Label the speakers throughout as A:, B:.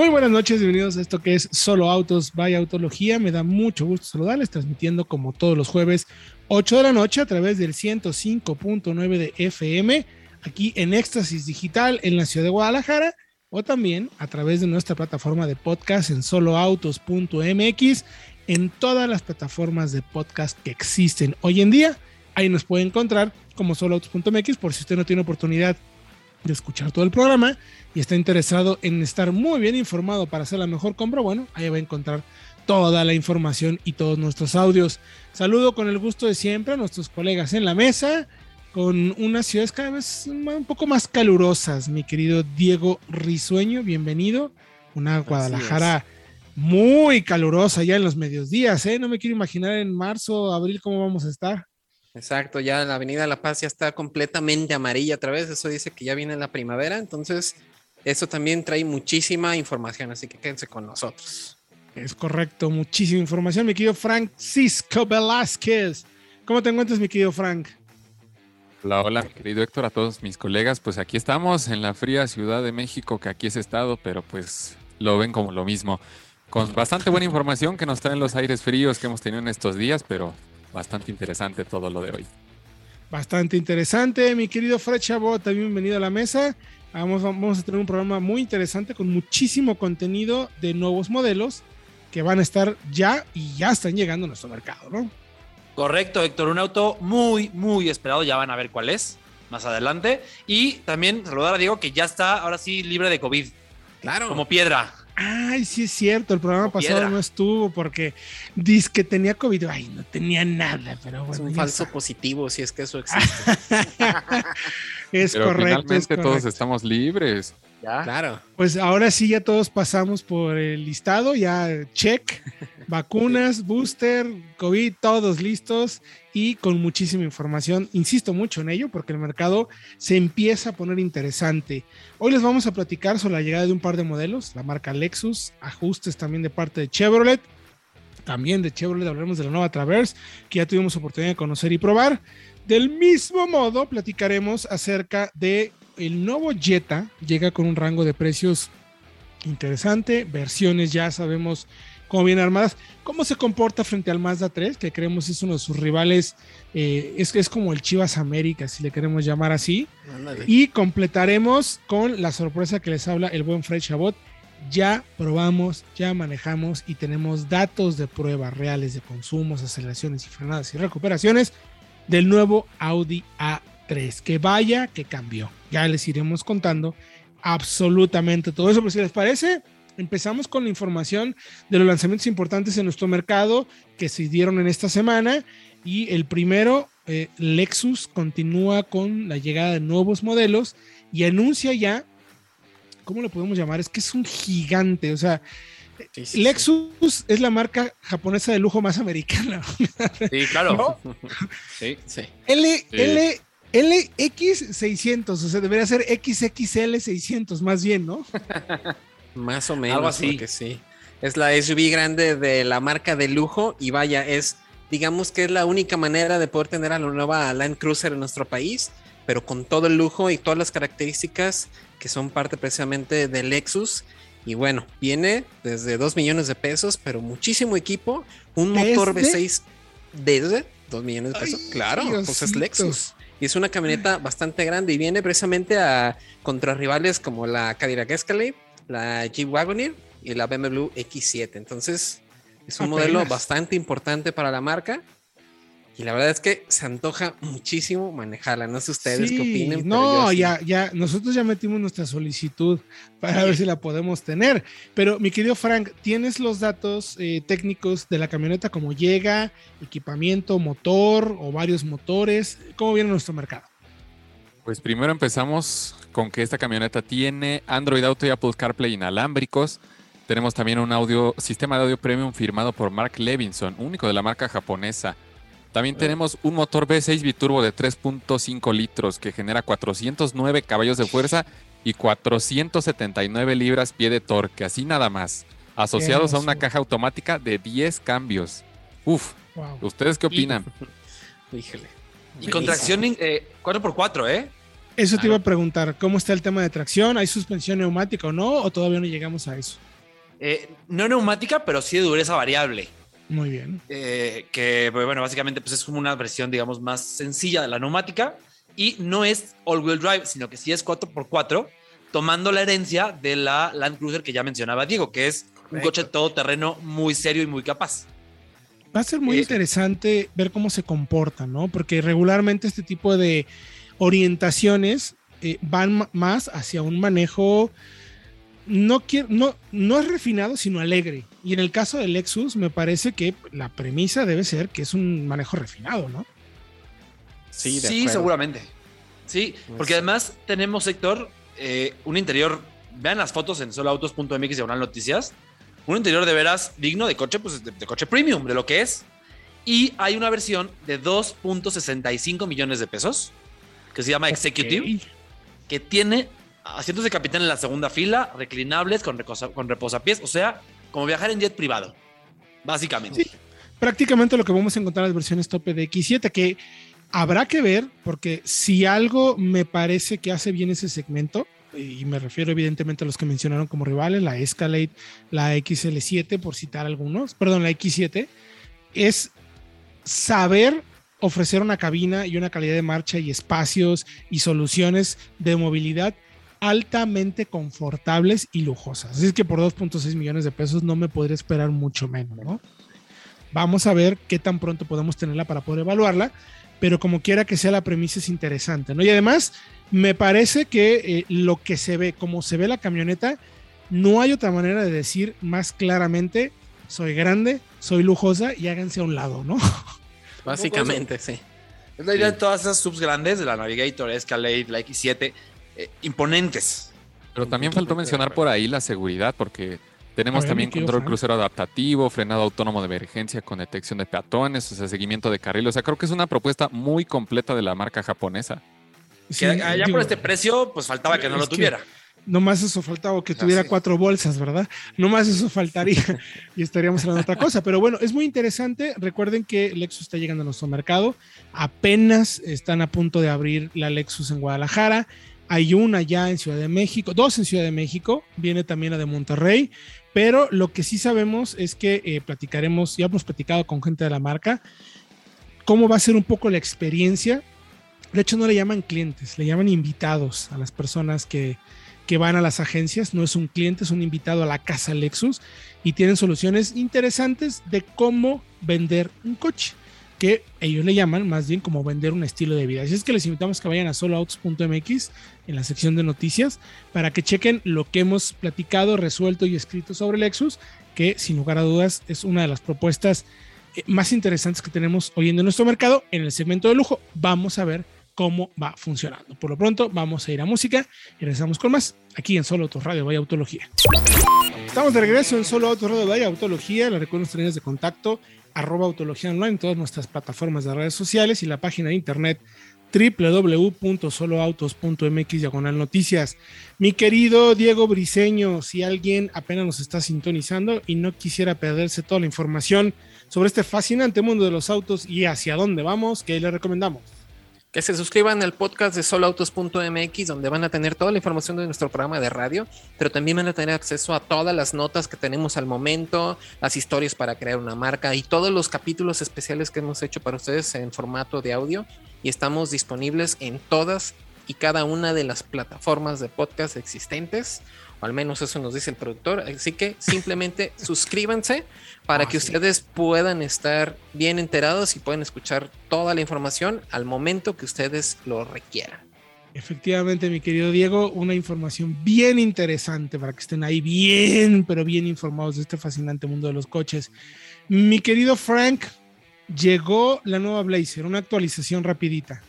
A: Muy buenas noches, bienvenidos a esto que es Solo Autos by Autología. Me da mucho gusto saludarles, transmitiendo como todos los jueves, 8 de la noche a través del 105.9 de FM, aquí en Éxtasis Digital en la ciudad de Guadalajara, o también a través de nuestra plataforma de podcast en soloautos.mx, en todas las plataformas de podcast que existen hoy en día. Ahí nos puede encontrar como soloautos.mx por si usted no tiene oportunidad de escuchar todo el programa y está interesado en estar muy bien informado para hacer la mejor compra, bueno, ahí va a encontrar toda la información y todos nuestros audios. Saludo con el gusto de siempre a nuestros colegas en la mesa, con unas ciudades cada vez un poco más calurosas, mi querido Diego Risueño, bienvenido. Una Guadalajara muy calurosa ya en los medios días, ¿eh? No me quiero imaginar en marzo, abril cómo vamos a estar.
B: Exacto, ya la Avenida La Paz ya está completamente amarilla otra vez, eso dice que ya viene la primavera, entonces eso también trae muchísima información, así que quédense con nosotros.
A: Es correcto, muchísima información, mi querido Francisco Velázquez. ¿Cómo te encuentras, mi querido Frank?
C: Hola, hola, querido Héctor, a todos mis colegas. Pues aquí estamos en la fría Ciudad de México, que aquí es estado, pero pues lo ven como lo mismo. Con bastante buena información que nos traen los aires fríos que hemos tenido en estos días, pero bastante interesante todo lo de hoy.
A: Bastante interesante, mi querido Fred Chabot, también bienvenido a la mesa. Vamos, vamos a tener un programa muy interesante con muchísimo contenido de nuevos modelos que van a estar ya y ya están llegando a nuestro mercado, ¿no?
D: Correcto, Héctor, un auto muy, muy esperado, ya van a ver cuál es más adelante. Y también saludar a Diego que ya está ahora sí libre de COVID.
B: Claro.
D: Como piedra.
A: Ay, sí es cierto, el programa pasado no estuvo porque dice que tenía COVID. Ay, no tenía nada, pero bueno.
B: Es un falso positivo, si es que eso existe.
A: es correcto.
C: Finalmente todos estamos libres.
B: ¿Ya? Claro.
A: Pues ahora sí ya todos pasamos por el listado, ya check, vacunas, booster, COVID, todos listos y con muchísima información. Insisto mucho en ello porque el mercado se empieza a poner interesante. Hoy les vamos a platicar sobre la llegada de un par de modelos, la marca Lexus, ajustes también de parte de Chevrolet. También de Chevrolet hablaremos de la nueva Traverse, que ya tuvimos oportunidad de conocer y probar. Del mismo modo, platicaremos acerca de el nuevo Jetta llega con un rango de precios interesante, versiones ya sabemos cómo vienen armadas, cómo se comporta frente al Mazda 3, que creemos es uno de sus rivales, eh, es, es como el Chivas América, si le queremos llamar así, y completaremos con la sorpresa que les habla el buen Fred Chabot, ya probamos, ya manejamos y tenemos datos de pruebas reales de consumos, aceleraciones y frenadas y recuperaciones del nuevo Audi A3, que vaya que cambió. Ya les iremos contando absolutamente todo eso, pero si les parece, empezamos con la información de los lanzamientos importantes en nuestro mercado que se dieron en esta semana. Y el primero, eh, Lexus continúa con la llegada de nuevos modelos y anuncia ya, ¿cómo lo podemos llamar? Es que es un gigante, o sea, sí, sí, Lexus sí. es la marca japonesa de lujo más americana.
D: Sí, claro.
A: ¿No? Sí, sí. L, L, LX600, o sea, debería ser XXL600 más bien, ¿no?
B: más o menos, Algo así. que sí. Es la SUV grande de la marca de lujo y vaya, es, digamos que es la única manera de poder tener a la nueva Land Cruiser en nuestro país, pero con todo el lujo y todas las características que son parte precisamente de Lexus. Y bueno, viene desde 2 millones de pesos, pero muchísimo equipo, un motor V6 desde 2 millones de pesos. Ay, claro, pues es Lexus. Y es una camioneta bastante grande y viene precisamente a contra rivales como la Cadillac Escalade, la Jeep Wagoneer y la BMW X7. Entonces, es un Apenas. modelo bastante importante para la marca. Y la verdad es que se antoja muchísimo manejarla. No sé ustedes
A: sí,
B: qué opinen.
A: No, ya, ya, nosotros ya metimos nuestra solicitud para sí. ver si la podemos tener. Pero mi querido Frank, ¿tienes los datos eh, técnicos de la camioneta? ¿Cómo llega? ¿Equipamiento, motor o varios motores? ¿Cómo viene nuestro mercado?
C: Pues primero empezamos con que esta camioneta tiene Android Auto y Apple CarPlay inalámbricos. Tenemos también un audio, sistema de audio premium firmado por Mark Levinson, único de la marca japonesa. También tenemos un motor V6 biturbo de 3.5 litros que genera 409 caballos de fuerza y 479 libras pie de torque, así nada más, asociados a una caja automática de 10 cambios. Uf, ¿ustedes qué opinan?
D: Y con tracción 4x4, ¿eh?
A: Eso te iba a preguntar, ¿cómo está el tema de tracción? ¿Hay suspensión neumática o no? ¿O todavía no llegamos a eso?
D: Eh, no neumática, pero sí de dureza variable.
A: Muy bien.
D: Eh, que, pues, bueno, básicamente pues es como una versión, digamos, más sencilla de la neumática y no es all-wheel drive, sino que sí es 4x4, tomando la herencia de la Land Cruiser que ya mencionaba Diego, que es un coche todoterreno muy serio y muy capaz.
A: Va a ser muy interesante ver cómo se comporta, ¿no? Porque regularmente este tipo de orientaciones eh, van más hacia un manejo no, no, no es refinado, sino alegre. Y en el caso del Lexus, me parece que la premisa debe ser que es un manejo refinado, ¿no?
D: Sí, sí seguramente. Sí, pues porque además tenemos, sector eh, un interior. Vean las fotos en soloautos.mx y noticias. Un interior de veras digno de coche, pues de, coche premium, de lo que es. Y hay una versión de 2.65 millones de pesos que se llama Executive, que tiene asientos de capitán en la segunda fila, reclinables con, con reposapiés, o sea, como viajar en jet privado, básicamente. Sí,
A: prácticamente lo que vamos a encontrar en las versiones tope de X7, que habrá que ver, porque si algo me parece que hace bien ese segmento, y me refiero evidentemente a los que mencionaron como rivales, la Escalade, la XL7, por citar algunos, perdón, la X7, es saber ofrecer una cabina y una calidad de marcha y espacios y soluciones de movilidad altamente confortables y lujosas. Así es que por 2.6 millones de pesos no me podría esperar mucho menos, ¿no? Vamos a ver qué tan pronto podemos tenerla para poder evaluarla, pero como quiera que sea la premisa es interesante, ¿no? Y además me parece que eh, lo que se ve, como se ve la camioneta, no hay otra manera de decir más claramente, soy grande, soy lujosa y háganse a un lado, ¿no?
B: Básicamente, sí.
D: Es la idea de todas esas subs grandes de la Navigator, Escalade, la X7, eh, imponentes.
C: Pero también faltó mencionar por ahí la seguridad, porque tenemos también control crucero adaptativo, frenado autónomo de emergencia con detección de peatones, o sea, seguimiento de carril. O sea, creo que es una propuesta muy completa de la marca japonesa.
D: allá por este precio, pues faltaba que no lo tuviera.
A: No más eso faltaba que tuviera cuatro bolsas, ¿verdad? No más eso faltaría y estaríamos hablando de otra cosa. Pero bueno, es muy interesante. Recuerden que Lexus está llegando a nuestro mercado. Apenas están a punto de abrir la Lexus en Guadalajara. Hay una ya en Ciudad de México, dos en Ciudad de México, viene también la de Monterrey, pero lo que sí sabemos es que eh, platicaremos, ya hemos platicado con gente de la marca, cómo va a ser un poco la experiencia. De hecho, no le llaman clientes, le llaman invitados a las personas que, que van a las agencias. No es un cliente, es un invitado a la casa Lexus y tienen soluciones interesantes de cómo vender un coche que ellos le llaman más bien como vender un estilo de vida. Así es que les invitamos que vayan a soloautos.mx en la sección de noticias para que chequen lo que hemos platicado, resuelto y escrito sobre Lexus, que sin lugar a dudas es una de las propuestas eh, más interesantes que tenemos hoy en nuestro mercado en el segmento de lujo. Vamos a ver cómo va funcionando. Por lo pronto, vamos a ir a música y regresamos con más aquí en Solo Autos Radio Vaya Autología. Estamos de regreso en Solo Autos Radio Vaya Autología. Les recuerdo nuestras líneas de contacto arroba autología online todas nuestras plataformas de redes sociales y la página de internet www.soloautos.mx diagonal noticias. Mi querido Diego Briseño, si alguien apenas nos está sintonizando y no quisiera perderse toda la información sobre este fascinante mundo de los autos y hacia dónde vamos, ¿qué le recomendamos?
B: Que se suscriban al podcast de soloautos.mx, donde van a tener toda la información de nuestro programa de radio, pero también van a tener acceso a todas las notas que tenemos al momento, las historias para crear una marca y todos los capítulos especiales que hemos hecho para ustedes en formato de audio. Y estamos disponibles en todas y cada una de las plataformas de podcast existentes o al menos eso nos dice el productor. Así que simplemente suscríbanse para que ustedes puedan estar bien enterados y puedan escuchar toda la información al momento que ustedes lo requieran.
A: Efectivamente, mi querido Diego, una información bien interesante para que estén ahí bien, pero bien informados de este fascinante mundo de los coches. Mi querido Frank, llegó la nueva Blazer, una actualización rapidita.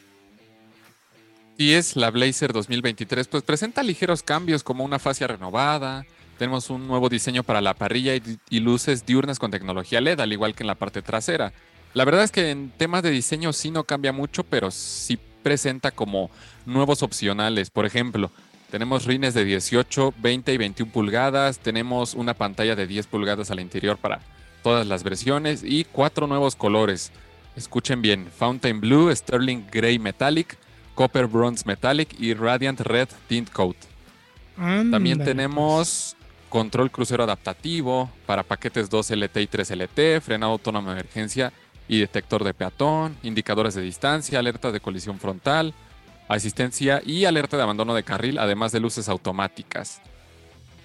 C: Y es la Blazer 2023, pues presenta ligeros cambios como una fascia renovada, tenemos un nuevo diseño para la parrilla y, luces diurnas con tecnología LED, al igual que en la parte trasera. La verdad es que en temas de diseño sí no cambia mucho, pero sí presenta como nuevos opcionales. Por ejemplo, tenemos rines de 18, 20 y 21 pulgadas, tenemos una pantalla de 10 pulgadas al interior para todas las versiones y cuatro nuevos colores. Escuchen bien, Fountain Blue, Sterling Gray Metallic, Copper Bronze Metallic y Radiant Red Tint Coat. También tenemos control crucero adaptativo para paquetes 2 LT y 3 LT, frenado autónomo de emergencia y detector de peatón, indicadores de distancia, alerta de colisión frontal, asistencia y alerta de abandono de carril, además de luces automáticas.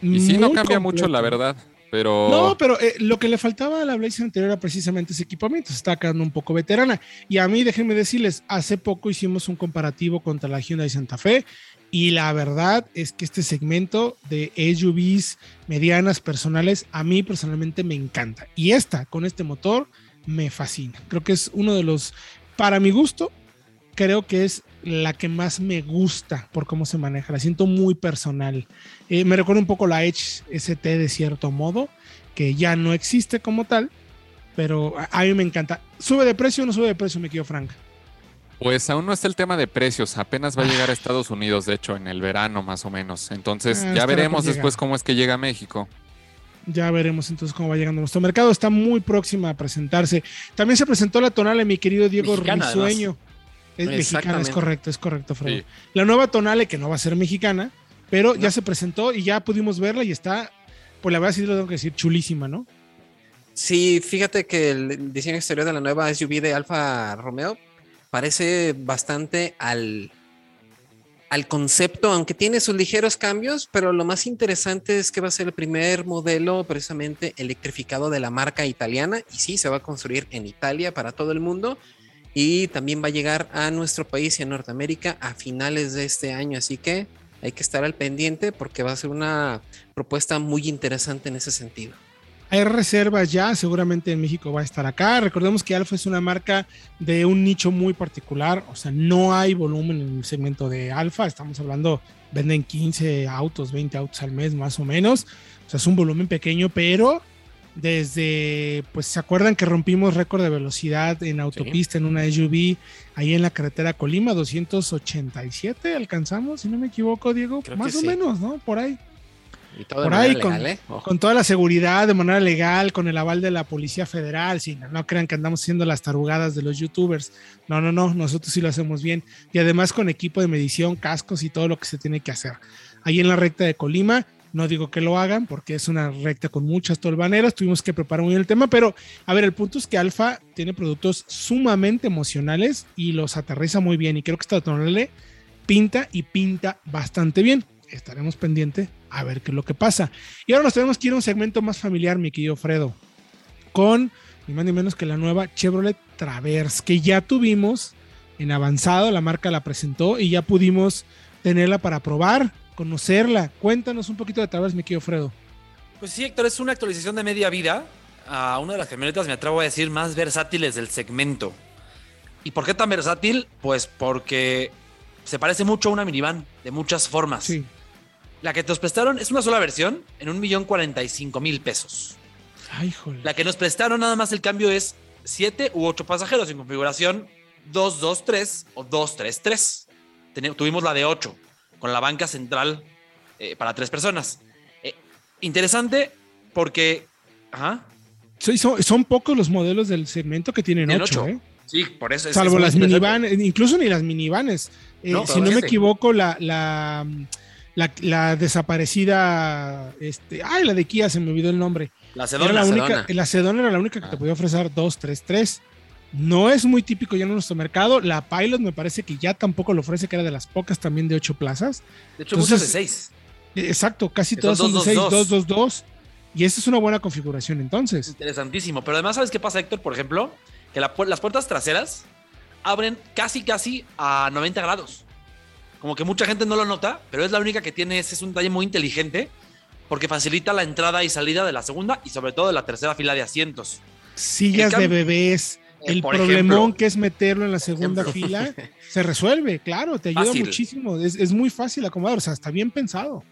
C: Y sí, no cambia mucho, la verdad. Pero...
A: No, pero eh, lo que le faltaba a la Blazer anterior era precisamente ese equipamiento. Se está quedando un poco veterana. Y a mí, déjenme decirles, hace poco hicimos un comparativo contra la Hyundai Santa Fe. Y la verdad es que este segmento de SUVs medianas personales, a mí personalmente me encanta. Y esta, con este motor, me fascina. Creo que es uno de los, para mi gusto, creo que es la que más me gusta por cómo se maneja. La siento muy personal. Eh, me recuerda un poco la Edge ST de cierto modo, que ya no existe como tal, pero a, mí me encanta. ¿Sube de precio o no sube de precio, me quedo Frank?
C: Pues aún no está el tema de precios, apenas va a llegar a Estados Unidos, de hecho, en el verano más o menos. Entonces ah, ya veremos después cómo es que llega a México.
A: Ya veremos entonces cómo va llegando nuestro mercado. Está muy próxima a presentarse. También se presentó la tonal mi querido Diego Risueño. Es mexicana, es correcto, es correcto, Fred. La nueva Tonale, que no va a ser mexicana, pero ya se presentó y ya pudimos verla y está, pues la verdad sí lo tengo que decir, chulísima, ¿no?
B: Sí, fíjate que el diseño exterior de la nueva SUV de Alfa Romeo parece bastante al, al concepto, aunque tiene sus ligeros cambios, pero lo más interesante es que va a ser el primer modelo precisamente electrificado de la marca italiana y sí, se va a construir en Italia para todo el mundo y también va a llegar a nuestro país y a Norteamérica a finales de este año, así que hay que estar al pendiente porque va a ser una propuesta muy interesante en ese sentido.
A: Hay reservas ya, seguramente en México va a estar acá. Recordemos que Alfa es una marca de un nicho muy particular, o sea, no hay volumen en el segmento de Alfa, estamos hablando, venden 15 autos, 20 autos al mes más o menos, o sea, es un volumen pequeño, pero desde, pues se acuerdan que rompimos récord de velocidad en autopista en una SUV ahí en la carretera Colima, 287 alcanzamos, si no me equivoco, Diego, más o menos, ¿no? Por ahí. Por ahí, con, ¿eh? con, toda la seguridad de manera legal, con el aval de la Policía Federal, sí, no, crean que andamos haciendo las tarugadas de los youtubers. No, no, no, nosotros sí lo hacemos bien. Y además con equipo de medición, cascos y todo lo que se tiene que hacer. Ahí en la recta de Colima, no digo que lo hagan porque es una recta con muchas tolvaneras, tuvimos que preparar muy bien el tema, pero a ver, el punto es que Alfa tiene productos sumamente emocionales y los aterriza muy bien y creo que esta tonale pinta y pinta bastante bien. Estaremos pendientes a ver qué es lo que pasa. Y ahora nos tenemos que ir a un segmento más familiar, mi querido Fredo, con ni más ni menos que la nueva Chevrolet Traverse, que ya tuvimos en avanzado, la marca la presentó y ya pudimos tenerla para probar conocerla. Cuéntanos un poquito de Traverse, mi querido Fredo.
D: Pues sí, Héctor, es una actualización de media vida a una de las camionetas, me atrevo a decir, más versátiles del segmento. ¿Y por qué tan versátil? Pues porque se parece mucho a una minivan de muchas formas. Sí. La que nos prestaron es una sola versión en un millón cuarenta y cinco mil pesos. Ay, joder. La que nos prestaron nada más el cambio es siete u ocho pasajeros en configuración 223 o 233. tuvimos la de 8 con la banca central eh, para tres personas. Eh, interesante porque...
A: son, pocos los modelos del segmento que tienen ocho, ¿eh?
D: Sí, por eso.
A: Salvo las minivanes, incluso ni las minivanes. si no me equivoco, la, la, la, desaparecida, este, ay, la de Kia, se me olvidó el nombre.
D: La Sedona.
A: la, única, la Sedona era la única que te ah. podía ofrecer dos, tres, tres. No es muy típico ya en nuestro mercado. La Pilot me parece que ya tampoco lo ofrece, que era de las pocas también de ocho plazas.
D: De hecho, muchas de seis.
A: Exacto, casi todas son, de seis, dos, dos, dos. Y esa es una buena configuración entonces.
D: Interesantísimo. Pero además, ¿sabes qué pasa, Héctor? Por ejemplo, que las puertas traseras abren casi, casi a 90 grados. Como que mucha gente no lo nota, pero es la única que tiene, ese es un detalle muy inteligente, porque facilita la entrada y salida de la segunda y sobre todo de la tercera fila de asientos.
A: Sillas de bebés, el problemón que es meterlo en la segunda fila se resuelve, claro, te ayuda muchísimo. Es, muy fácil acomodar, o sea, está bien pensado.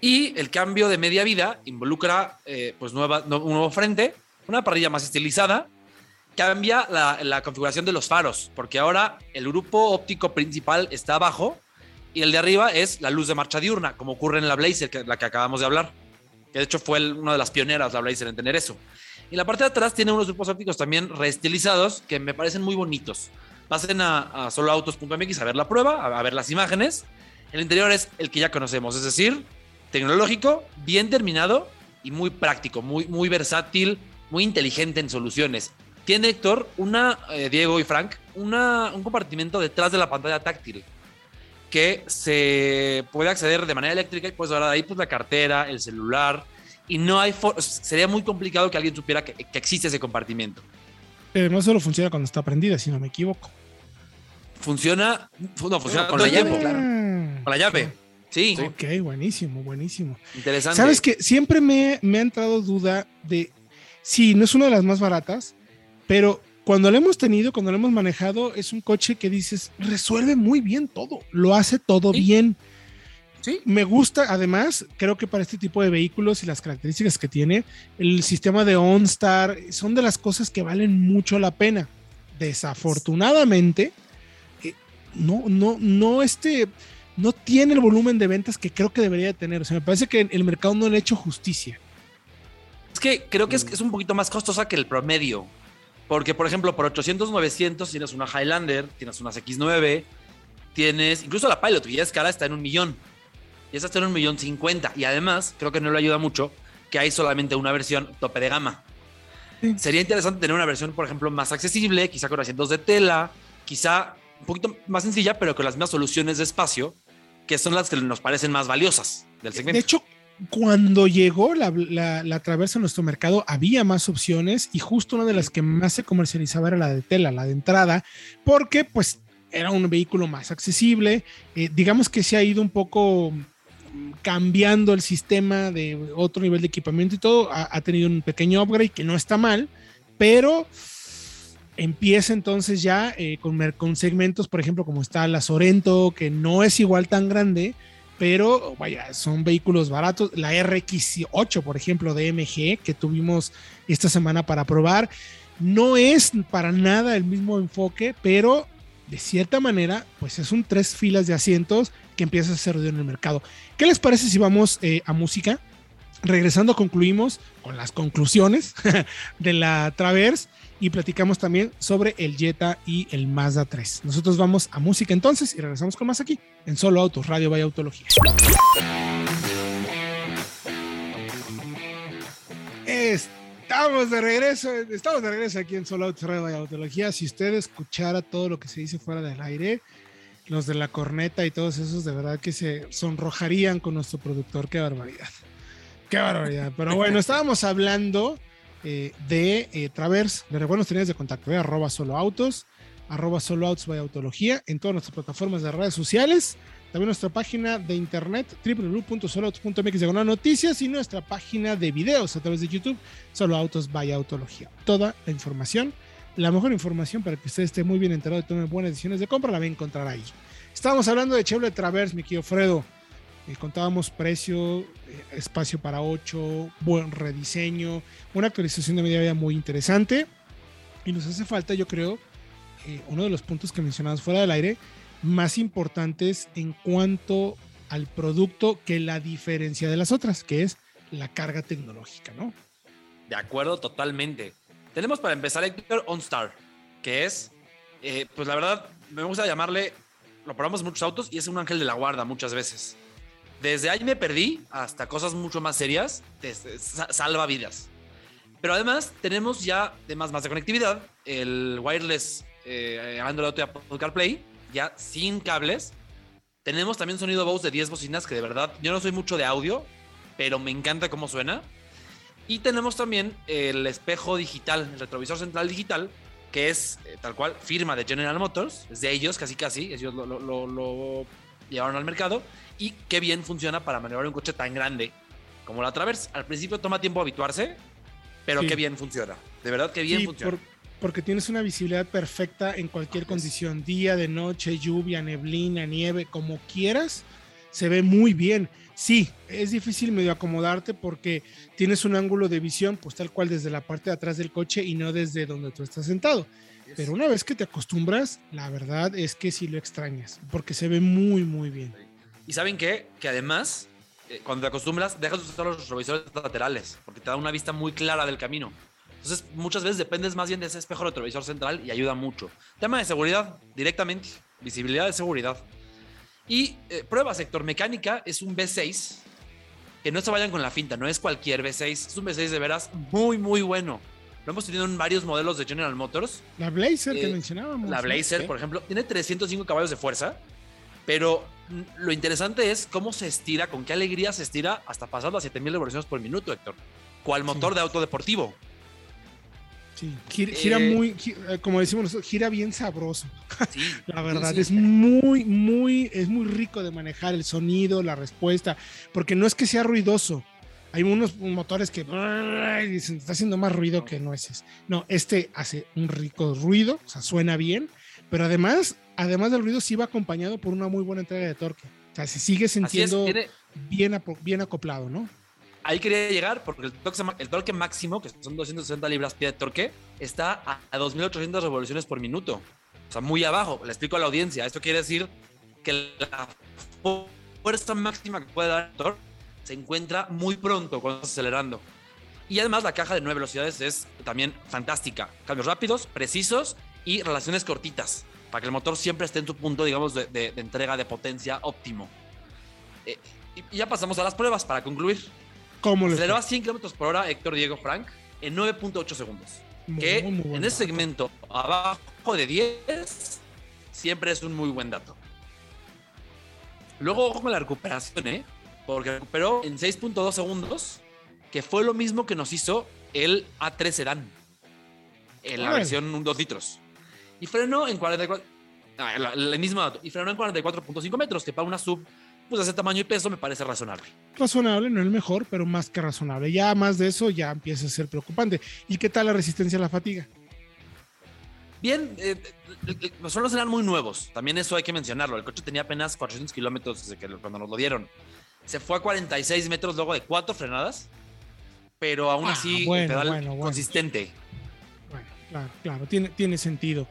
D: Y el cambio de media vida involucra eh, pues nueva, un nuevo frente, una parrilla más estilizada, cambia la, configuración de los faros, porque ahora el grupo óptico principal está abajo y el de arriba es la luz de marcha diurna, como ocurre en la Blazer, que, la que acabamos de hablar. Que de hecho fue una de las pioneras, la Blazer, en tener eso. Y la parte de atrás tiene unos grupos ópticos también reestilizados que me parecen muy bonitos. Pasen a, a soloautos.mx a ver la prueba, a, ver las imágenes. El interior es el que ya conocemos, es decir, tecnológico, bien terminado y muy práctico, muy, muy versátil, muy inteligente en soluciones. Tiene Héctor, una, eh, Diego y Frank, una, un compartimento detrás de la pantalla táctil que se puede acceder de manera eléctrica y pues ahora de ahí pues la cartera, el celular y no hay sería muy complicado que alguien supiera que, existe ese compartimiento.
A: Pero no solo funciona cuando está prendida, si no me equivoco.
D: Funciona, no, funciona con la llave, claro. Con la llave. Sí.
A: Ok, buenísimo, buenísimo.
D: Interesante.
A: Sabes que siempre me, me ha entrado duda de si no es una de las más baratas, pero cuando lo hemos tenido, cuando lo hemos manejado, es un coche que dices, resuelve muy bien todo, lo hace todo bien. Sí. Me gusta, además, creo que para este tipo de vehículos y las características que tiene, el sistema de OnStar son de las cosas que valen mucho la pena. Desafortunadamente, eh, no, no, no, este, no tiene el volumen de ventas que creo que debería tener. O sea, me parece que el mercado no le ha hecho justicia.
D: Es que creo que es, es un poquito más costosa que el promedio. Porque, por ejemplo, por 800, 900 tienes una Highlander, tienes unas X9, tienes incluso la Pilot, que ya es cara, está en un millón. Y esa está en un millón cincuenta. Y además, creo que no le ayuda mucho que hay solamente una versión tope de gama. Sería interesante tener una versión, por ejemplo, más accesible, quizá con asientos de tela, quizá un poquito más sencilla, pero con las mismas soluciones de espacio, que son las que nos parecen más valiosas del segmento.
A: De hecho, cuando llegó la, la, Traversa a nuestro mercado, había más opciones y justo una de las que más se comercializaba era la de tela, la de entrada, porque pues era un vehículo más accesible. Eh, digamos que se ha ido un poco cambiando el sistema de otro nivel de equipamiento y todo. Ha, tenido un pequeño upgrade que no está mal, pero empieza entonces ya eh, con, segmentos, por ejemplo, como está la Sorento, que no es igual tan grande pero vaya, son vehículos baratos. La RX8, por ejemplo, de MG, que tuvimos esta semana para probar, no es para nada el mismo enfoque, pero de cierta manera, pues es un tres filas de asientos que empieza a ser en el mercado. ¿Qué les parece si vamos eh, a música? Regresando, concluimos con las conclusiones de la Traverse y platicamos también sobre el Jetta y el Mazda 3. Nosotros vamos a música entonces y regresamos con más aquí en Solo Autos, Radio Vaya Autología. Estamos de regreso, estamos de regreso aquí en Solo Autos, Radio Vaya Autología. Si usted escuchara todo lo que se dice fuera del aire, los de la corneta y todos esos, de verdad que se sonrojarían con nuestro productor. Qué barbaridad. Qué barbaridad. Pero bueno, estábamos hablando eh, de eh, Travers. Le recuerdo los de contacto, eh, arroba solo autos, arroba solo autos by autología, en todas nuestras plataformas de redes sociales. También nuestra página de internet www.soloautos.mx de noticias y nuestra página de videos a través de YouTube, Solo Autos by Autología. Toda la información, la mejor información para que usted esté muy bien enterado y tome buenas decisiones de compra, la va a encontrar ahí. Estábamos hablando de Chevrolet Traverse, mi querido Fredo. Eh, contábamos precio, eh, espacio para 8, buen rediseño, una actualización de media vida muy interesante. Y nos hace falta, yo creo, eh, uno de los puntos que mencionabas fuera del aire, más importantes en cuanto al producto que la diferencia de las otras, que es la carga tecnológica, ¿no?
D: De acuerdo, totalmente. Tenemos para empezar Héctor OnStar, que es, pues la verdad, me gusta llamarle, lo probamos muchos autos y es un ángel de la guarda muchas veces desde ahí me perdí hasta cosas mucho más serias, salva vidas. Pero además tenemos ya, además más de conectividad, el wireless eh, Android Auto y Apple CarPlay, ya sin cables. Tenemos también sonido Bose de 10 bocinas, que de verdad, yo no soy mucho de audio, pero me encanta cómo suena. Y tenemos también el espejo digital, el retrovisor central digital, que es eh, tal cual firma de General Motors, es de ellos casi casi, ellos lo, lo llevaron al mercado y qué bien funciona para maniobrar un coche tan grande como la Traverse. Al principio toma tiempo habituarse, pero qué bien funciona. De verdad, qué bien funciona.
A: Porque tienes una visibilidad perfecta en cualquier condición, día, de noche, lluvia, neblina, nieve, como quieras. se ve muy bien. Sí, es difícil medio acomodarte porque tienes un ángulo de visión, pues tal cual desde la parte de atrás del coche y no desde donde tú estás sentado. Pero una vez que te acostumbras, la verdad es que sí lo extrañas, porque se ve muy, muy bien.
D: Y saben qué? Que además, eh, cuando te acostumbras, dejas de usar los retrovisores laterales, porque te da una vista muy clara del camino. Entonces, muchas veces dependes más bien de ese espejo retrovisor central y ayuda mucho. Tema de seguridad, directamente. Visibilidad de seguridad. Y eh, prueba sector mecánica es un V6. Que no se vayan con la finta, no es cualquier V6. Es un V6 de veras muy, muy bueno. Lo hemos tenido en varios modelos de General Motors.
A: La Blazer que eh, mencionábamos.
D: La Blazer, por ejemplo, tiene 305 caballos de fuerza. Pero lo interesante es cómo se estira, con qué alegría se estira hasta pasar las 7000 revoluciones por minuto, Héctor. ¿Cuál motor de auto deportivo?
A: Sí, gira, eh, muy, eh, como decimos nosotros, gira bien sabroso. Sí, la verdad, es muy, muy, es muy rico de manejar el sonido, la respuesta, porque no es que sea ruidoso. Hay unos motores que dicen, está haciendo más ruido que nueces. No, este hace un rico ruido, o sea, suena bien, pero además, además del ruido, sí va acompañado por una muy buena entrega de torque. O sea, se sigue sintiendo bien, bien acoplado, ¿no?
D: Ahí quería llegar porque el torque, máximo, que son 260 libras pie de torque, está a, 2.800 revoluciones por minuto. O sea, muy abajo. Le explico a la audiencia. Esto quiere decir que la fuerza máxima que puede dar el torque se encuentra muy pronto cuando estás acelerando. Y además la caja de nueve velocidades es también fantástica. Cambios rápidos, precisos y relaciones cortitas. Para que el motor siempre esté en su punto, digamos, de, entrega de potencia óptimo. Eh, y ya pasamos a las pruebas para concluir.
A: ¿Cómo
D: Aceleró a 100 km por hora Héctor Diego Frank en 9.8 segundos. que en ese segmento abajo de 10 siempre es un muy buen dato. Luego, ojo con la recuperación, ¿eh? Porque recuperó en 6.2 segundos, que fue lo mismo que nos hizo el A3 Sedan. En la versión 2 litros. Y frenó en 44. Ah, el mismo dato. Y frenó en 44.5 metros, que para una sub pues ese tamaño y peso me parece razonable.
A: Razonable, no el mejor, pero más que razonable. Ya más de eso ya empieza a ser preocupante. ¿Y qué tal la resistencia a la fatiga?
D: Bien, eh, los suelos eran muy nuevos, también eso hay que mencionarlo. El coche tenía apenas 400 kilómetros desde que cuando nos lo dieron. Se fue a 46 metros luego de cuatro frenadas, pero aún ah, así pedal consistente.
A: Bueno, claro, claro, tiene, tiene sentido.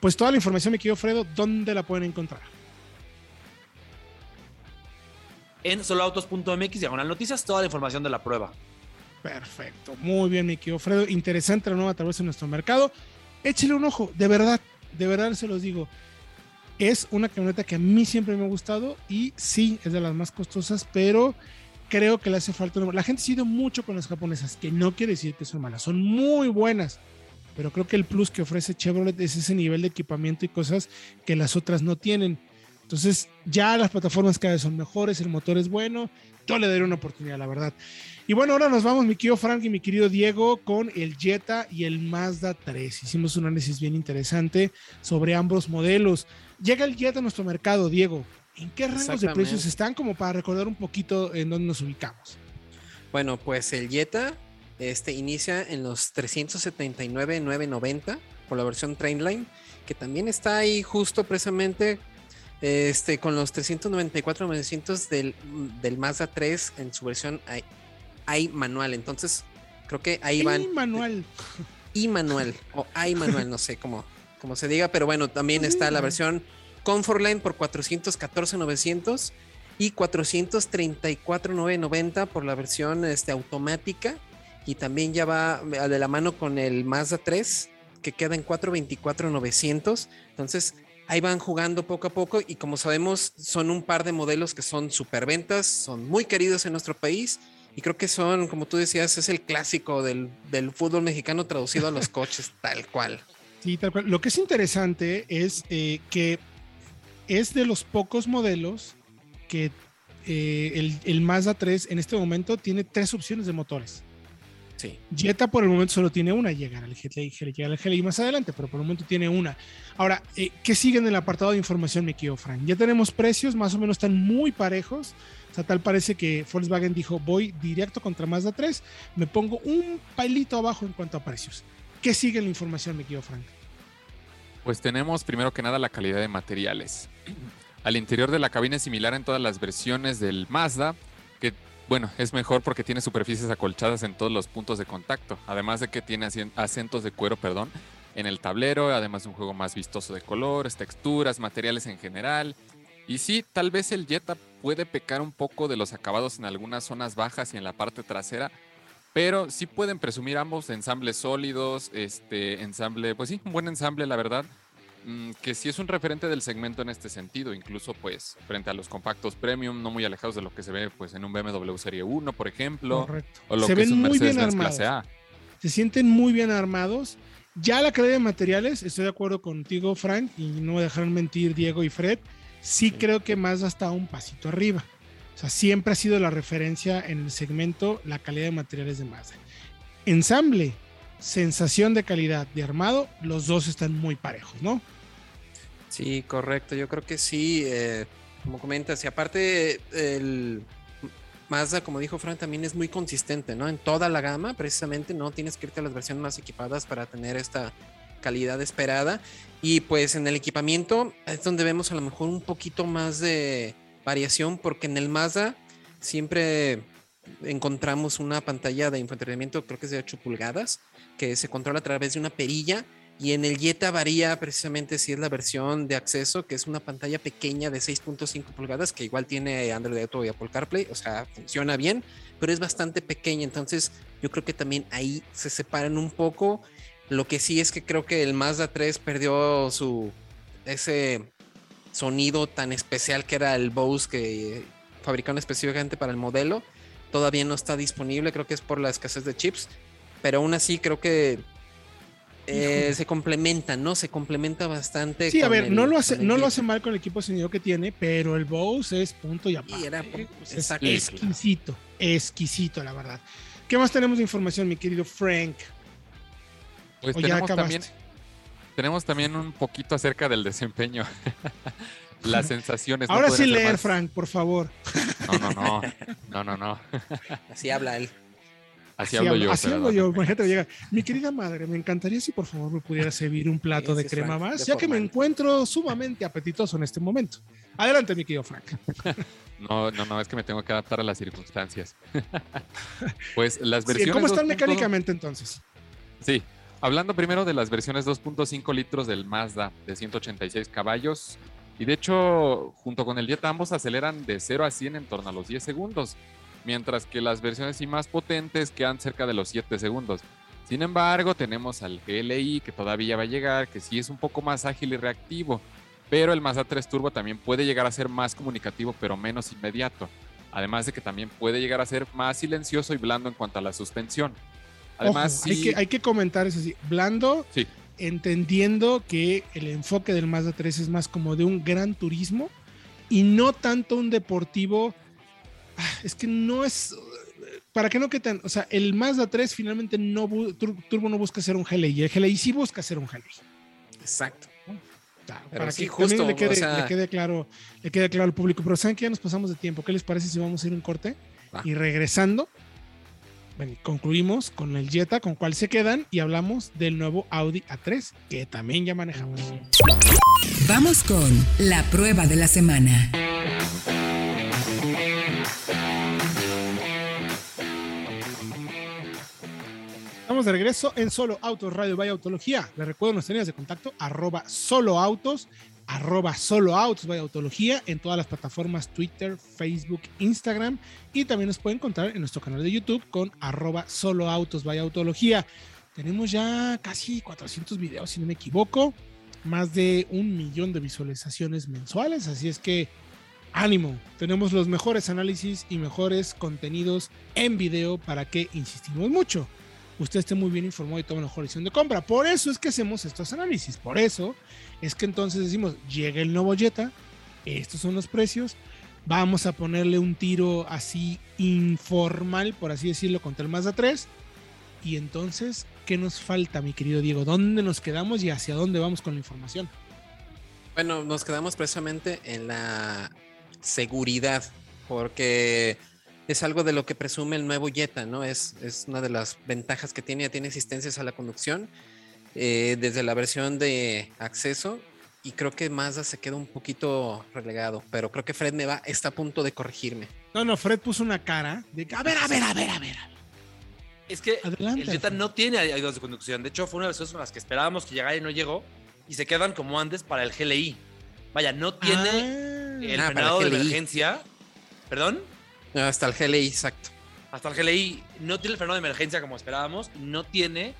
A: Pues toda la información, me quiero Fredo, ¿dónde la pueden encontrar?
D: En soloautos.mx, diagonal noticias, toda la información de la prueba.
A: Perfecto, muy bien, mi querido Fredo. Interesante la nueva través en nuestro mercado. Échale un ojo, de verdad, de verdad se los digo. Es una camioneta que a mí siempre me ha gustado y sí, es de las más costosas, pero creo que le hace falta. La gente ha sido mucho con las japonesas, que no quiere decir que son malas, son muy buenas, pero creo que el plus que ofrece Chevrolet es ese nivel de equipamiento y cosas que las otras no tienen. Entonces, ya las plataformas cada vez son mejores, el motor es bueno. Yo le daré una oportunidad, la verdad. Y bueno, ahora nos vamos, mi querido Frank y mi querido Diego, con el Jetta y el Mazda 3. Hicimos un análisis bien interesante sobre ambos modelos. Llega el Jetta a nuestro mercado, Diego. ¿En qué rangos de precios están? Como para recordar un poquito en dónde nos ubicamos.
B: Bueno, pues el Jetta este, inicia en los 379,990 por la versión Trainline, que también está ahí justo precisamente este, con los 394 900 del, del Mazda 3 en su versión hay, manual. Entonces, creo que ahí van.
A: Y manual.
B: Y manual. O hay manual, no sé cómo, cómo se diga. Pero bueno, también está la versión Comfortline por 414 900 y 434 990 por la versión este, automática. Y también ya va de la mano con el Mazda 3 que queda en 424 900. Entonces, ahí van jugando poco a poco y como sabemos son un par de modelos que son superventas, son muy queridos en nuestro país y creo que son, como tú decías, es el clásico del, fútbol mexicano traducido a los coches, tal cual.
A: Sí, tal cual. Lo que es interesante es eh, que es de los pocos modelos que eh, el, el Mazda 3 en este momento tiene tres opciones de motores. Jetta por el momento solo tiene una, llegar al GLI, llega al GLI más adelante, pero por el momento tiene una. Ahora, eh, ¿qué sigue en el apartado de información, me quiero, Frank? Ya tenemos precios, más o menos están muy parejos. O sea, tal parece que Volkswagen dijo, voy directo contra Mazda 3, me pongo un palito abajo en cuanto a precios. ¿Qué sigue en la información, me quiero, Frank?
C: Pues tenemos primero que nada la calidad de materiales. al interior de la cabina es similar en todas las versiones del Mazda, que bueno, es mejor porque tiene superficies acolchadas en todos los puntos de contacto, además de que tiene acentos de cuero, perdón, en el tablero, además de un juego más vistoso de colores, texturas, materiales en general. Y sí, tal vez el Jetta puede pecar un poco de los acabados en algunas zonas bajas y en la parte trasera, pero sí pueden presumir ambos ensambles sólidos, este ensamble, pues sí, un buen ensamble, la verdad, que sí es un referente del segmento en este sentido, incluso pues frente a los compactos premium, no muy alejados de lo que se ve pues en un BMW Serie 1, por ejemplo,
A: Correcto. o lo se que ven es un muy bien armados. Se sienten muy bien armados. Ya la calidad de materiales, estoy de acuerdo contigo, Frank, y no me dejaron mentir Diego y Fred. Sí, sí. creo que más hasta un pasito arriba. O sea, siempre ha sido la referencia en el segmento la calidad de materiales de Mazda. Ensamble, sensación de calidad de armado, los dos están muy parejos, ¿no?
B: Sí, correcto. Yo creo que sí. Eh, como comentas, y aparte el Mazda, como dijo Fran, también es muy consistente, ¿no? En toda la gama, precisamente, no tienes que irte a las versiones más equipadas para tener esta calidad esperada. Y pues en el equipamiento es donde vemos a lo mejor un poquito más de variación porque en el Mazda siempre encontramos una pantalla de infoentretenimiento, creo que es de 8 pulgadas, que se controla a través de una perilla. Y en el Jetta varía precisamente si es la versión de acceso, que es una pantalla pequeña de 6.5 pulgadas, que igual tiene Android Auto y Apple CarPlay, o sea, funciona bien, pero es bastante pequeña. Entonces, yo creo que también ahí se separan un poco. Lo que sí es que creo que el Mazda 3 perdió su ese sonido tan especial que era el Bose que fabricaron específicamente para el modelo. Todavía no está disponible, creo que es por la escasez de chips, pero aún así creo que eh, se complementa, ¿no? Se complementa bastante.
A: Sí, a ver, no lo hace, no lo hace mal con el equipo sonido que tiene, pero el Bose es punto y aparte. es exquisito, exquisito, la verdad. ¿Qué más tenemos de información, mi querido Frank?
C: Pues tenemos también tenemos también un poquito acerca del desempeño. Las sensaciones.
A: Ahora sí leer, Frank, por favor.
C: No, no, no. No, no, no.
B: Así habla él.
C: Así, hablo yo.
A: Así hablo yo. llega. Mi querida madre, me encantaría si por favor me pudiera servir un plato de crema más, ya que me encuentro sumamente apetitoso en este momento. Adelante, mi querido Frank.
C: No, no, no, es que me tengo que adaptar a las circunstancias. Pues las versiones.
A: ¿Cómo están mecánicamente entonces?
C: Sí, Hablando primero de las versiones 2.5 litros del Mazda de 186 caballos, y de hecho, junto con el Jetta, ambos aceleran de 0 a 100 en torno a los 10 segundos, mientras que las versiones y más potentes quedan cerca de los 7 segundos. Sin embargo, tenemos al GLI que todavía va a llegar, que sí es un poco más ágil y reactivo, pero el Mazda 3 Turbo también puede llegar a ser más comunicativo, pero menos inmediato. Además de que también puede llegar a ser más silencioso y blando en cuanto a la suspensión. Además,
A: hay, que, hay que comentar eso sí. Blando, entendiendo que el enfoque del Mazda 3 es más como de un gran turismo y no tanto un deportivo. Ah, es que no es. ¿Para qué no que tan? O sea, el Mazda 3 finalmente no. Turbo no busca ser un GLI. El GLI sí busca ser un GLI.
B: Exacto.
A: para que justo, le quede, claro, le quede claro al público. Pero saben que ya nos pasamos de tiempo. ¿Qué les parece si vamos a ir un corte? Y regresando, bueno, concluimos con el Jetta, con cuál se quedan y hablamos del nuevo Audi A3, que también ya manejamos.
E: Vamos con la prueba de la semana.
A: Estamos de regreso en Solo Autos Radio Vaya Autología. Les recuerdo nuestras líneas de contacto, arroba solo autos arroba solo autos by autología en todas las plataformas Twitter, Facebook, Instagram. Y también nos pueden encontrar en nuestro canal de YouTube con arroba solo autos by autología. Tenemos ya casi 400 videos, si no me equivoco, más de un millón de visualizaciones mensuales, así es que ánimo, tenemos los mejores análisis y mejores contenidos en video para que insistimos mucho usted esté muy bien informado y tome la mejor decisión de compra. Por eso es que hacemos estos análisis. Por eso es que entonces decimos, llega el nuevo Jetta, estos son los precios, vamos a ponerle un tiro así informal, por así decirlo, contra el Mazda 3. Y entonces, ¿qué nos falta, mi querido Diego? ¿Dónde nos quedamos y hacia dónde vamos con la información?
B: Bueno, nos quedamos precisamente en la seguridad, porque es algo de lo que presume el nuevo Jetta, ¿no? Es, es una de las ventajas que tiene, tiene asistencias a la conducción. Eh, desde la versión de acceso, y creo que Mazda se queda un poquito relegado, pero creo que Fred me va, está a punto de corregirme.
A: No, no, Fred puso una cara de a ver, a ver, a ver, a ver.
D: Es que el Jetta no tiene ayudas de conducción. De hecho, fue una de las cosas con las que esperábamos que llegara y no llegó. Y se quedan como antes para el GLI. Vaya, no tiene ah. el ah, frenado de emergencia. ¿Perdón?
B: Hasta el GLI, exacto.
D: Hasta el GLI no tiene el frenado de emergencia como esperábamos. No tiene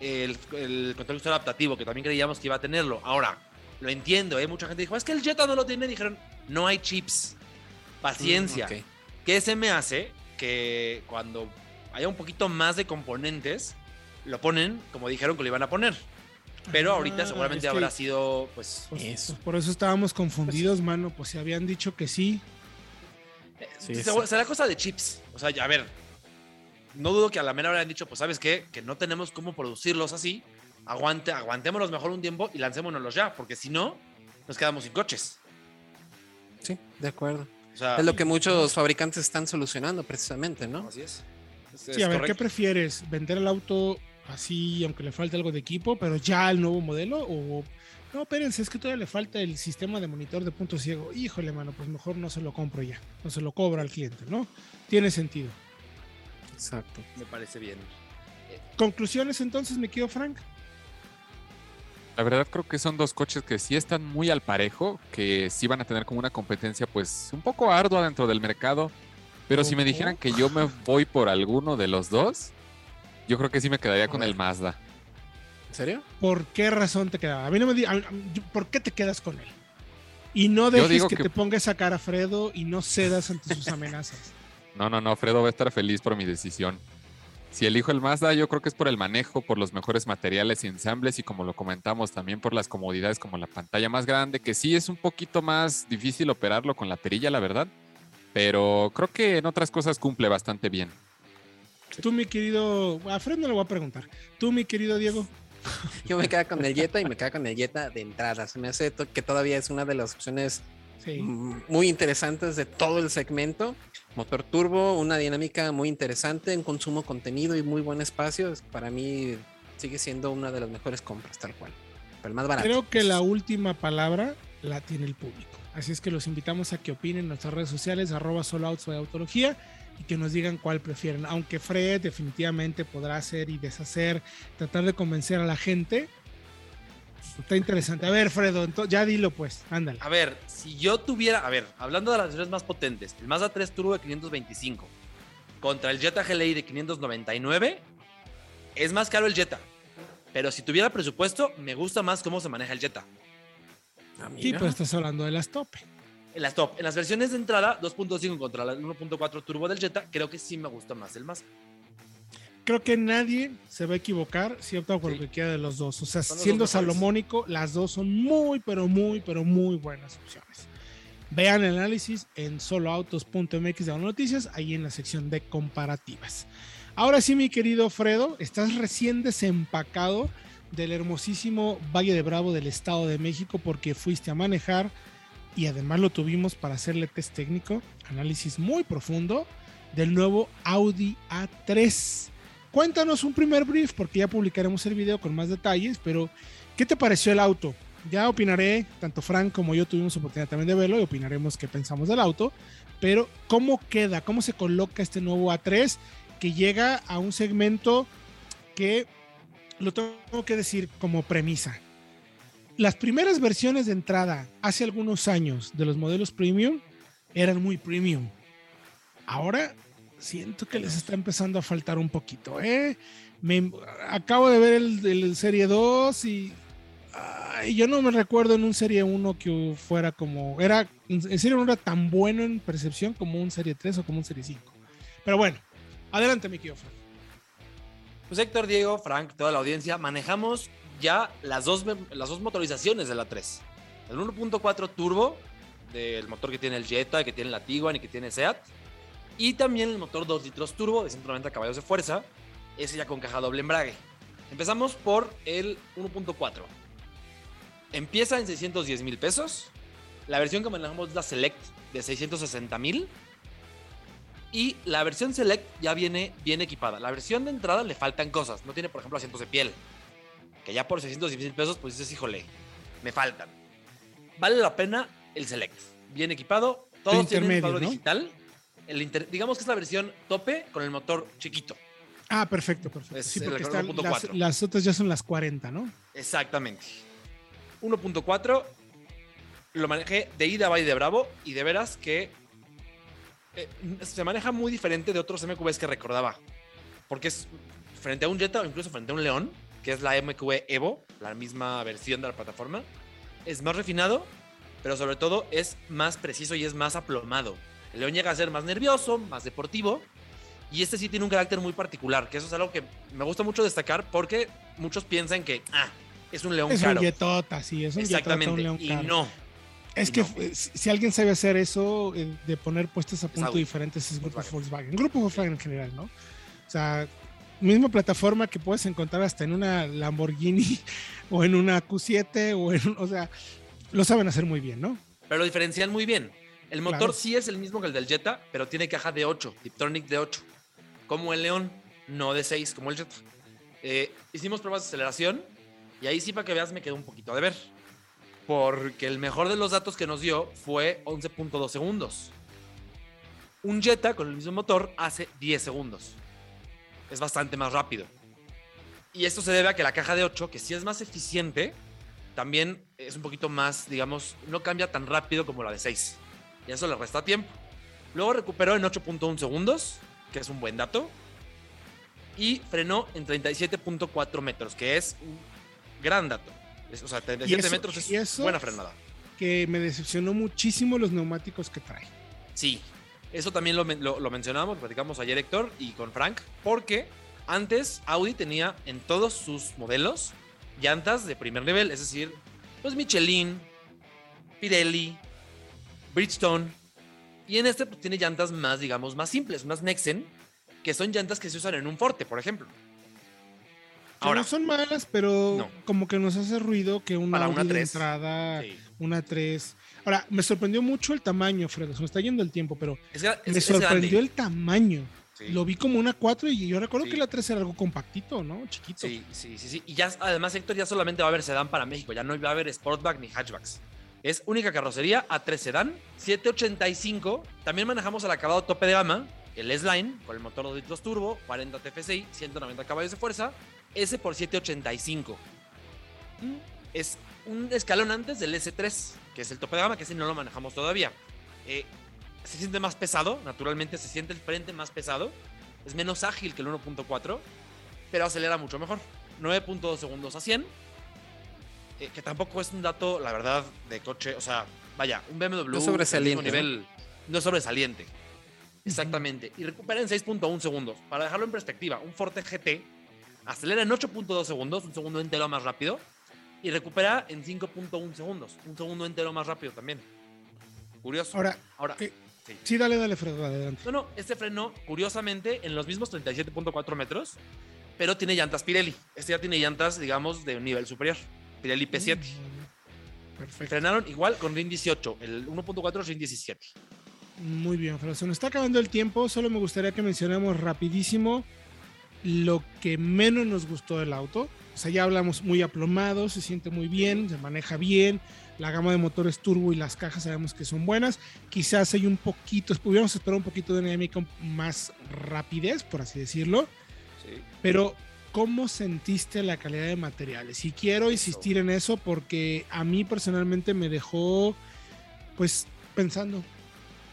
D: el, el control adaptativo, que también creíamos que iba a tenerlo. Ahora, lo entiendo, ¿eh? Mucha gente dijo, es que el Jetta no lo tiene. Dijeron, no hay chips. Paciencia. Mm, ¿Qué se me hace que cuando haya un poquito más de componentes, lo ponen como dijeron que lo iban a poner. Pero ah, ahorita seguramente habrá sido, pues,
A: pues, pues, por eso estábamos confundidos, pues mano. Pues si habían dicho que sí.
D: Sí será cosa de chips. O sea, a ver, no dudo que a la mera hora hayan dicho, pues, ¿sabes qué? Que no tenemos cómo producirlos así. Aguante, aguantémonos mejor un tiempo y lancémonos ya, porque si no, nos quedamos sin coches.
B: Sí, de acuerdo. es lo que muchos fabricantes están solucionando precisamente, ¿no?
D: Así es.
A: sí, a ver, ¿qué prefieres? ¿Vender el auto así, aunque le falte algo de equipo, pero ya el nuevo modelo? ¿O no, espérense, es que todavía le falta el sistema de monitor de punto ciego? Híjole, mano, pues mejor no se lo compro ya. No se lo cobra al cliente, ¿no? Tiene sentido.
B: Exacto.
D: Me parece bien.
A: Conclusiones entonces, me quedo Frank.
C: La verdad creo que son dos coches que sí están muy al parejo, que sí van a tener como una competencia pues un poco ardua dentro del mercado, pero si me dijeran que yo me voy por alguno de los dos, yo creo que sí me quedaría con el Mazda.
B: ¿En serio?
A: ¿Por qué razón te quedaba? A mí no me digas, ¿por qué te quedas con él? Y no dejes que, que, te ponga a cara a Fredo y no cedas ante sus amenazas.
C: No, no, no, Fredo va a estar feliz por mi decisión. Si elijo el Mazda, yo creo que es por el manejo, por los mejores materiales y ensambles y como lo comentamos también por las comodidades como la pantalla más grande, que sí es un poquito más difícil operarlo con la perilla, la verdad, pero creo que en otras cosas cumple bastante bien.
A: Tú, mi querido, a Fred no le voy a preguntar. Tú, mi querido Diego.
B: Yo me quedo con el Jetta y me quedo con el Jetta de entrada. Se me hace que todavía es una de las opciones muy interesantes de todo el segmento. Motor turbo, una dinámica muy interesante, un consumo contenido y muy buen espacio. Para mí sigue siendo una de las mejores compras, tal cual. Pero el más barato.
A: Creo que la última palabra la tiene el público. Así es que los invitamos a que opinen en nuestras redes sociales, arroba solouts de autología, y que nos digan cuál prefieren. Aunque Fred definitivamente podrá hacer y deshacer, tratar de convencer a la gente, Está interesante. A ver, Fredo, ya dilo pues, ándale.
D: A ver, si yo tuviera, a ver, hablando de las versiones más potentes, el Mazda 3 Turbo de 525 contra el Jetta GLI de 599, es más caro el Jetta. Pero si tuviera presupuesto, me gusta más cómo se maneja el Jetta.
A: Ah, sí, pero estás hablando de las top.
D: En las top. En las versiones de entrada, 2.5 contra la 1.4 turbo del Jetta, creo que sí me gusta más el Mazda
A: creo que nadie se va a equivocar si opta por cualquiera de los dos. O sea, siendo salomónico, las dos son muy, pero muy, pero muy buenas opciones. Vean el análisis en soloautos.mx de noticias, ahí en la sección de comparativas. Ahora sí, mi querido Fredo, estás recién desempacado del hermosísimo Valle de Bravo del Estado de México porque fuiste a manejar y además lo tuvimos para hacerle test técnico, análisis muy profundo del nuevo Audi A3 Cuéntanos un primer brief, porque ya publicaremos el video con más detalles, pero ¿qué te pareció el auto? Ya opinaré, tanto Frank como yo tuvimos oportunidad también de verlo y opinaremos qué pensamos del auto, pero ¿cómo queda? ¿Cómo se coloca este nuevo A3 que llega a un segmento que lo tengo que decir como premisa? Las primeras versiones de entrada hace algunos años de los modelos premium eran muy premium. Ahora siento que les está empezando a faltar un poquito, ¿eh? Me, acabo de ver el, Serie 2 y yo no me recuerdo en un Serie 1 que fuera como. Era, en Serie 1 era tan bueno en percepción como un Serie 3 o como un Serie 5. Pero bueno, adelante, mi querido Frank.
D: Pues Héctor, Diego, Frank, toda la audiencia, manejamos ya las dos, las dos motorizaciones de la 3. El 1.4 turbo, del motor que tiene el Jetta, que tiene la Tiguan y que tiene SEAT y también el motor 2 litros turbo de 190 caballos de fuerza, ese ya con caja doble embrague. Empezamos por el 1.4. Empieza en 610 mil pesos. La versión que manejamos es la Select de 660 mil. Y la versión Select ya viene bien equipada. La versión de entrada le faltan cosas. No tiene, por ejemplo, asientos de piel. Que ya por 610 mil pesos, pues dices, híjole, me faltan. vale la pena el Select. Bien equipado, todos tienen equipado digital. El digamos que es la versión tope con el motor chiquito.
A: Ah, perfecto, perfecto. sí, porque las, las, otras ya son las 40, ¿no?
D: Exactamente. 1.4 lo manejé de ida, y de bravo y de veras que eh, se maneja muy diferente de otros MQBs que recordaba. Porque es frente a un Jetta o incluso frente a un León, que es la MQB Evo, la misma versión de la plataforma. Es más refinado, pero sobre todo es más preciso y es más aplomado. El León llega a ser más nervioso, más deportivo. Y este sí tiene un carácter muy particular, que eso es algo que me gusta mucho destacar porque muchos piensan que, ah, es un león
A: es
D: caro.
A: Un yetota, sí, es un
D: Exactamente,
A: un león
D: y no.
A: Es que si alguien sabe hacer eso, de poner puestas a punto diferentes, es Grupo Volkswagen. Grupo Volkswagen en general, ¿no? O sea, misma plataforma que puedes encontrar hasta en una Lamborghini o en una Q7 o en, o sea, lo saben hacer muy bien, ¿no?
D: Pero lo diferencian muy bien. El motor sí es el mismo que el del Jetta, pero tiene caja de 8, Tiptronic de 8, como el León, no de 6 como el Jetta. Eh, hicimos pruebas de aceleración y ahí sí para que veas me quedó un poquito de ver porque el mejor de los datos que nos dio fue 11.2 segundos. Un Jetta con el mismo motor hace 10 segundos. Es bastante más rápido. Y esto se debe a que la caja de 8, que sí es más eficiente, también es un poquito más, digamos, no cambia tan rápido como la de 6. Y eso le resta tiempo. Luego recuperó en 8.1 segundos, que es un buen dato. Y frenó en 37.4 metros, que es un gran dato o sea, 37 metros es buena frenada.
A: Que me decepcionó muchísimo los neumáticos que trae.
D: Sí, eso también lo, lo, mencionamos, platicamos ayer Héctor y con Frank, porque antes Audi tenía en todos sus modelos llantas de primer nivel, es decir, pues Michelin, Pirelli, Bridgestone, y en este pues, tiene llantas más, digamos, más simples, unas Nexen, que son llantas que se usan en un Forte, por ejemplo.
A: Ahora, no son malas, pero como que nos hace ruido que una,
D: una
A: entrada, una 3. Ahora, me sorprendió mucho el tamaño, Fredo. Se me está yendo el tiempo, pero me sorprendió el tamaño. Lo vi como una 4 y yo recuerdo que la 3 era algo compactito, ¿no? Chiquito.
D: Sí, sí, sí, sí. Y ya, además, Héctor, ya solamente va a haber sedán para México. Ya no va a haber Sportback ni hatchbacks. Es única carrocería A3 sedán, 785. También manejamos el acabado tope de gama, el S-Line, con el motor 2 litros turbo, 40 TFSI, 190 caballos de fuerza, S por 785. Mm. Es un escalón antes del S3, que es el tope de gama, que ese no lo manejamos todavía. Eh, se siente más pesado, naturalmente se siente el frente más pesado. Es menos ágil que el 1.4, pero acelera mucho mejor. 9.2 segundos a 100. Eh, que tampoco es un dato, la verdad, de coche. O sea, vaya, un BMW
B: no sobresaliente,
D: nivel no sobresaliente. Exactamente. Y recupera en 6.1 segundos. Para dejarlo en perspectiva, un Forte GT acelera en 8.2 segundos, un segundo entero más rápido, y recupera en 5.1 segundos, un segundo entero más rápido también. Curioso.
A: Ahora, Ahora sí. dale, dale, Fredo, adelante.
D: No, no, este freno, curiosamente, en los mismos 37.4 metros, pero tiene llantas Pirelli. Este ya tiene llantas, digamos, de un nivel superior. Pirelli P7. Mm, perfecto. Frenaron igual con RIN 18, el 1.4 RIN 17.
A: Muy bien, Fredo. Se nos está acabando el tiempo. Solo me gustaría que mencionemos rapidísimo lo que menos nos gustó del auto. O sea, ya hablamos muy aplomado, se siente muy bien, se maneja bien, la gama de motores turbo y las cajas sabemos que son buenas. Quizás hay un poquito, pudiéramos esperar un poquito de dinámica más rapidez, por así decirlo. Sí. Pero, ¿cómo sentiste la calidad de materiales? Y quiero insistir en eso porque a mí personalmente me dejó, pues, pensando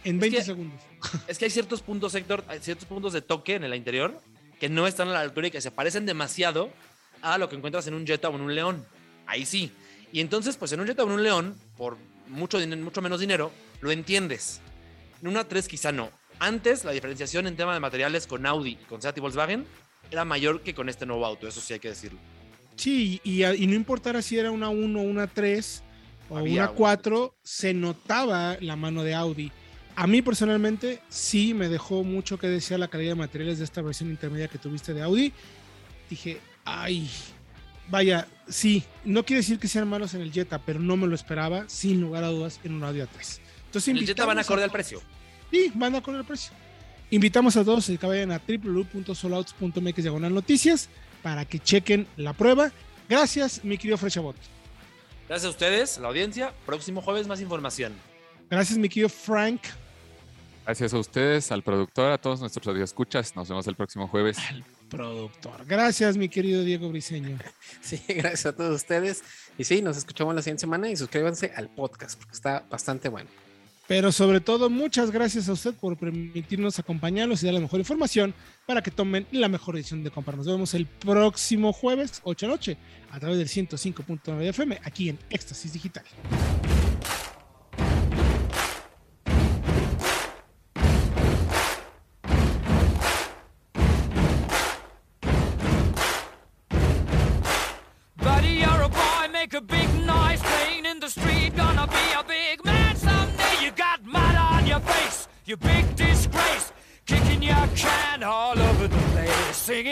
A: en 20 segundos.
D: Es que hay ciertos puntos, Héctor, hay ciertos puntos de toque en el interior que no están a la altura y que se parecen demasiado a lo que encuentras en un Jetta o en un León. Ahí sí. Y entonces, pues en un Jetta o en un León, por mucho, mucho menos dinero, lo entiendes. En una 3 quizá no. Antes, la diferenciación en tema de materiales con Audi y con Seat y Volkswagen era mayor que con este nuevo auto, eso sí hay que decirlo.
A: Sí, y, no importara si era una 1, una 3 o una 4, se notaba la mano de Audi. A mí personalmente sí me dejó mucho que decir la calidad de materiales de esta versión intermedia que tuviste de Audi. Dije, ay, vaya, sí, no quiere decir que sean malos en el Jetta, pero no me lo esperaba, sin lugar a dudas, en un Audi A3.
D: Entonces, ¿En el Jetta van a acorde al precio?
A: Sí, van a acorde al precio. Invitamos a todos a que vayan a www.solouts.mx diagonal noticias para que chequen la prueba. Gracias, mi querido Frechabot.
D: Gracias a ustedes, a la audiencia. Próximo jueves más información.
A: Gracias, mi querido Frank.
C: Gracias a ustedes, al productor, a todos nuestros radioescuchas. Nos vemos el próximo jueves.
A: Productor. Gracias, mi querido Diego Briseño.
B: Sí, gracias a todos ustedes. Y sí, nos escuchamos la siguiente semana y suscríbanse al podcast porque está bastante bueno.
A: Pero sobre todo, muchas gracias a usted por permitirnos acompañarlos y dar la mejor información para que tomen la mejor decisión de comprar. Nos vemos el próximo jueves, 8 de noche, a través del 105.9 FM, aquí en Éxtasis Digital.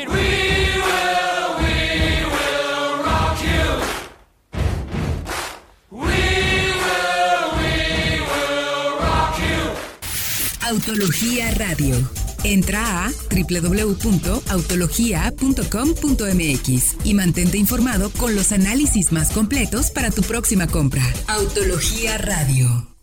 A: We will, we will rock you. We will, we will rock you. Autología Radio. Entra a www.autologia.com.mx y mantente informado con los análisis más completos para tu próxima compra. Autología Radio.